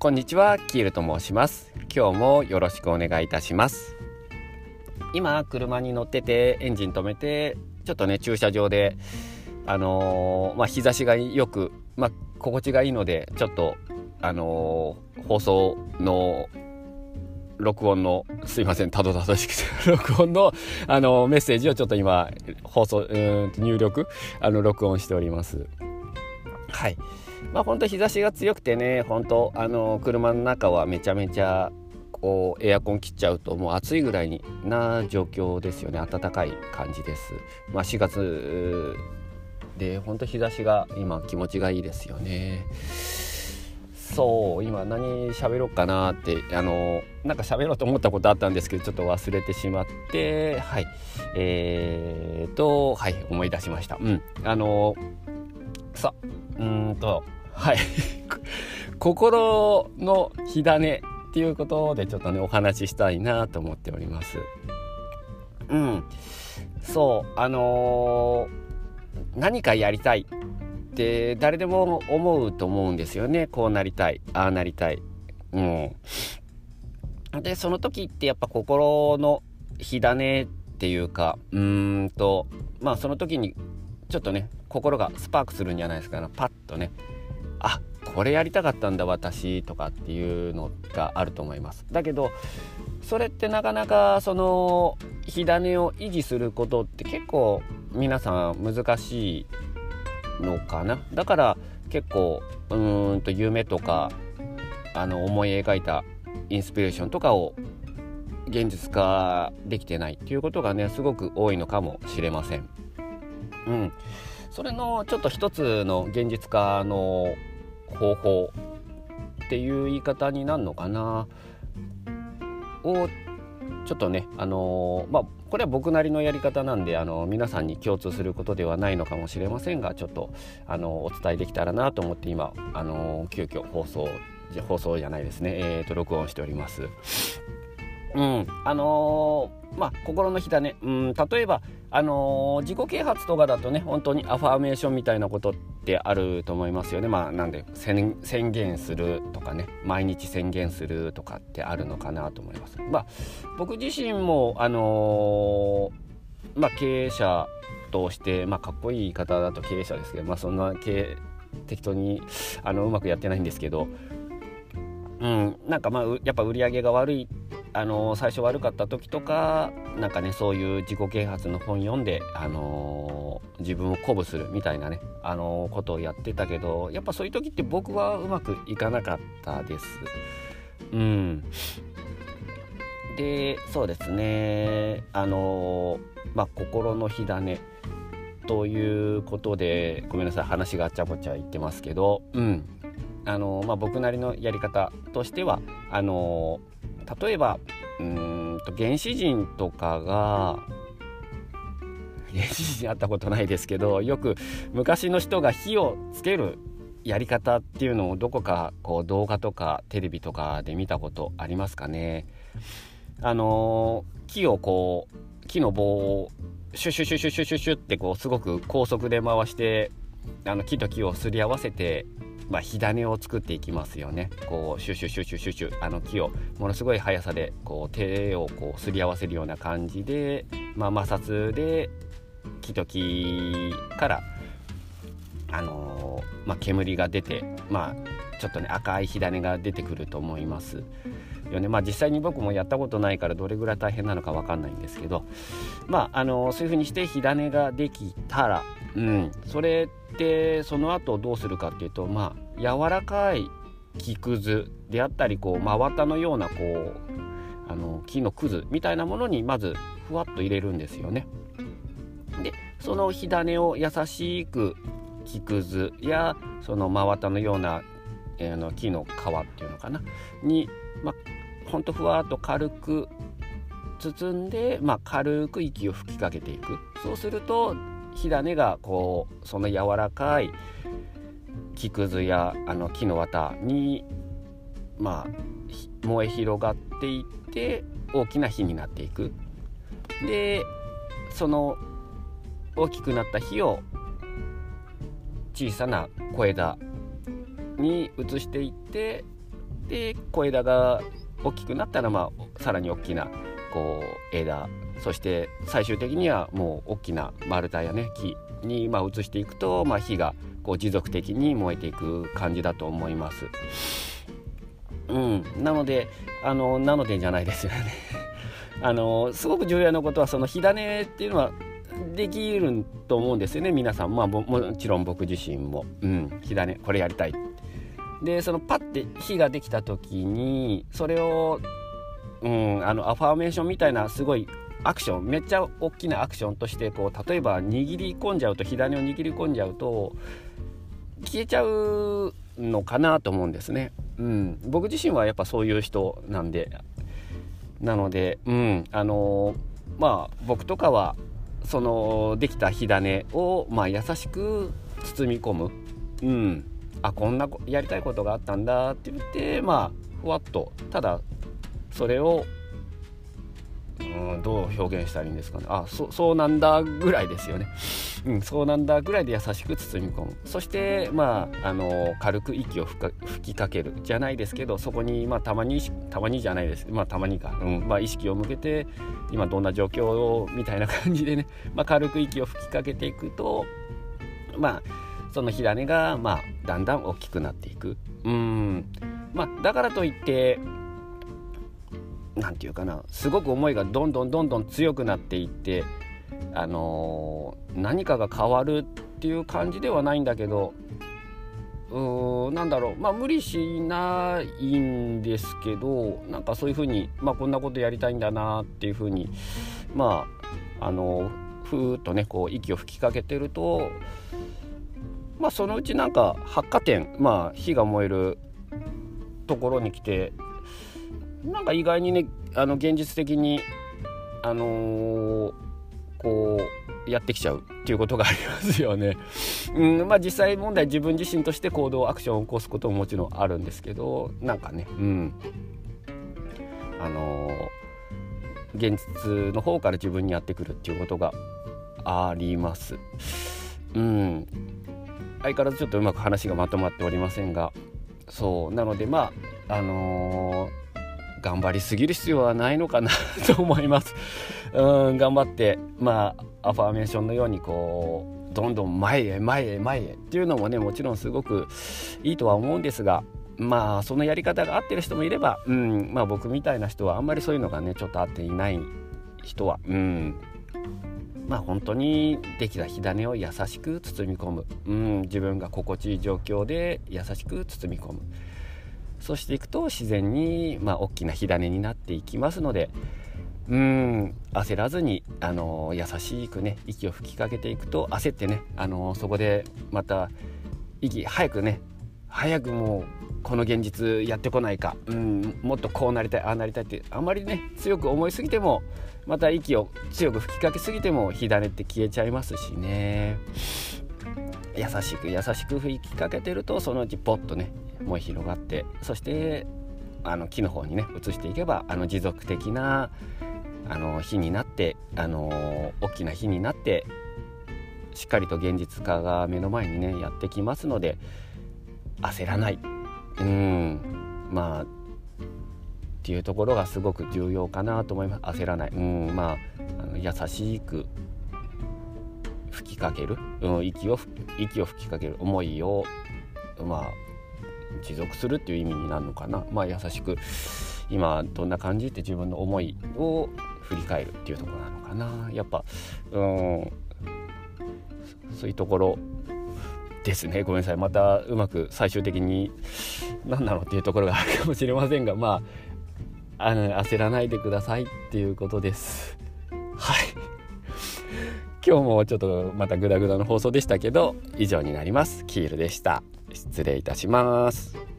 こんにちは、キールと申します。今日もよろしくお願いいたします。今、車に乗ってて、エンジン止めて、ちょっとね、駐車場で、あのー、まあ、日差しがよく、まあ、心地がいいので、ちょっと、あのー、放送の録音のすいませんたどたどしくて 録音のあのメッセージをちょっと今放送うん入力あの録音しておりますはいまあ本当日差しが強くてね本当あの車の中はめちゃめちゃこうエアコン切っちゃうともう暑いぐらいにな状況ですよね。暖かい感じです。まあ4月で本当日差しが今気持ちがいいですよね。そう今何喋ろうかなってあのなんか喋ろうと思ったことあったんですけどちょっと忘れてしまってはい。えーとはい思い出しました。うん。あのさうんとはい。心の火種っていうことでちょっとねお話ししたいなと思っております。うん。そう。あのー、何かやりたいって誰でも思うと思うんですよね。こうなりたい。ああなりたい。うん。でその時ってやっぱ心の火種っていうかうーんとまあその時にちょっとね心がスパークするんじゃないですか。ねパッとね。あこれやりたかったんだ私とかっていうのがあると思います。だけどそれってなかなかその火種を維持することって結構皆さん難しいのかな。だから結構うんと夢とかあの思い描いたインスピレーションとかを現実化できてないっていうことがねすごく多いのかもしれません。うん、それのちょっと一つの現実化の方法っていう言い方になるのかな。をちょっとねあの、まあこれは僕なりのやり方なんであの皆さんに共通することではないのかもしれませんがちょっとあのお伝えできたらなと思って今あの急遽放送放送じゃないですね。えーと録音しております。うんあのー、まあ心の火種、うん、例えばあのー、自己啓発とかだとね本当にアファーメーションみたいなことってあると思いますよね。まあなんで宣言するとかね毎日宣言するとかってあるのかなと思います。まあ僕自身もあのー、まあ経営者としてまあかっこいい言い方だと経営者ですけどまあそんな経適当にあのうまくやってないんですけどうんなんかまあやっぱ売り上げが悪いってあの最初悪かった時とかなんかねそういう自己啓発の本読んで、あのー、自分を鼓舞するみたいなね、あのー、ことをやってたけどやっぱそういう時って僕はうまくいかなかったです。うん、でそうですね。あのー、まあ心の火種ということでごめんなさい話があっちゃこちゃ言ってますけど、うん。あのまあ、僕なりのやり方としてはあの例えばうんと原始人とかが 原始人会ったことないですけどよく昔の人が火をつけるやり方っていうのをどこかこう動画とかテレビとかで見たことありますかね。あの木をこう木の棒をシュシュシュシュシュシュシュってこうすごく高速で回してあの木と木をすり合わせてまあ、火種を作っていきますよね。こうシュシュシュシュシュシュあの木をものすごい速さでこう手をこうすり合わせるような感じで、まあ、摩擦で木と木からあのー、まあ、煙が出てまあちょっとね赤い火種が出てくると思いますよね。まあ実際に僕もやったことないからどれぐらい大変なのか分かんないんですけどまああの、そういう風にして火種ができたらうんそれってその後どうするかっていうとまあ柔らかい木くずであったりこう真綿のようなこうあの木のくずみたいなものにまずふわっと入れるんですよね。でその火種を優しく木くずやその真綿のような、えー、の木の皮っていうのかなに、まあ、ほんとふわっと軽く包んで、まあ、軽く息を吹きかけていくそうすると火種がこうその柔らかい木くずやあの木の綿にまあ燃え広がっていって大きな火になっていく。でその大きくなった火を小さな小枝に移していってで小枝が大きくなったら、まあ、さらに大きなこう枝そして最終的にはもう大きな丸太やね木にま移していくと、まあ、火がこう持続的に燃えていく感じだと思います。うん、なのであのなのでじゃないですよね。あのすごく重要なことはその火種っていうのはできると思うんですよね皆さん、まあ、もちろん僕自身も、うん、火種これやりたい。でそのパッて火ができた時にそれを、うん、あのアファーメーションみたいなすごいアクションめっちゃ大きなアクションとしてこう例えば握り込んじゃうと火種を握り込んじゃうと消えちゃうのかなと思うんですね。うん、僕自身はやっぱそういう人なんで。なので、うん、あのー、まあ僕とかはそのできた火種を、まあ、優しく包み込む、うん、あこんなやりたいことがあったんだって言ってまあふわっと。ただそれをうんどう表現したらいいんですかね。あそそうなんだぐらいですよね、うん、そうなんだぐらいで優しく包み込む。そしてまああの軽く息を吹きかけるじゃないですけどそこにまあたまにたまにじゃないです。まあたまにか、うんまあ、意識を向けて今どんな状況をみたいな感じでね、まあ、軽く息を吹きかけていくとまあその火種がまあだんだん大きくなっていく。うん。まあだからといって何て言うかなすごく思いがどんどんどんどん強くなっていってあのー、何かが変わるっていう感じではないんだけどうーなんだろうまあ無理しないんですけどなんかそういうふうに、まあ、こんなことやりたいんだなっていうふうにまああのふーっとねこう息を吹きかけてるとまあそのうちなんか発火点まあ火が燃えるところに来てなんか意外にねあの現実的にあのー、こうやってきちゃうっていうことがありますよね。うんまあ、実際問題自分自身として行動アクションを起こすことももちろんあるんですけどなんかねうんあのー、現実の方から自分にやってくるっていうことがあります。うん相変わらずちょっとうまく話がまとまっておりませんがそうなのでまああの頑張りすぎる必要はないのかなと思います。うん頑張ってまあアファーメーションのようにこうどんどん前へ前へ前へっていうのもねもちろんすごくいいとは思うんですがまあそのやり方が合ってる人もいれば、うんまあ、僕みたいな人はあんまりそういうのがねちょっと合っていない人は、うん、まあ本当にできた火種を優しく包み込む、うん、自分が心地いい状況で優しく包み込む。そうしていくと自然に、まあ、大きな火種になっていきますのでうん焦らずに、あの優しくね息を吹きかけていくと焦ってね、あのそこでまた息早くね早くもうこの現実やってこないか、うん、もっとこうなりたいああなりたいってあんまりね強く思いすぎてもまた息を強く吹きかけすぎても火種って消えちゃいますしね。優しく優しく吹きかけてるとそのうちポッとね燃え広がってそしてあの木の方にね移していけばあの持続的なあの火になってあの大きな火になってしっかりと現実化が目の前にねやってきますので焦らない。うん。まあっていうところがすごく重要かなと思います。焦らない。うん。まああの優しく吹きかける、うん、息を息を吹きかける。思いをまあ持続するっていう意味になるのかな。まあ優しく今どんな感じって自分の思いを振り返るっていうところなのかな。やっぱうんそういうところですね。ごめんなさい。またうまく最終的に何なのっていうところがあるかもしれませんがまああの焦らないでくださいっていうことです。はい。今日もちょっとまたグダグダの放送でしたけど以上になります。キールでした。失礼いたします。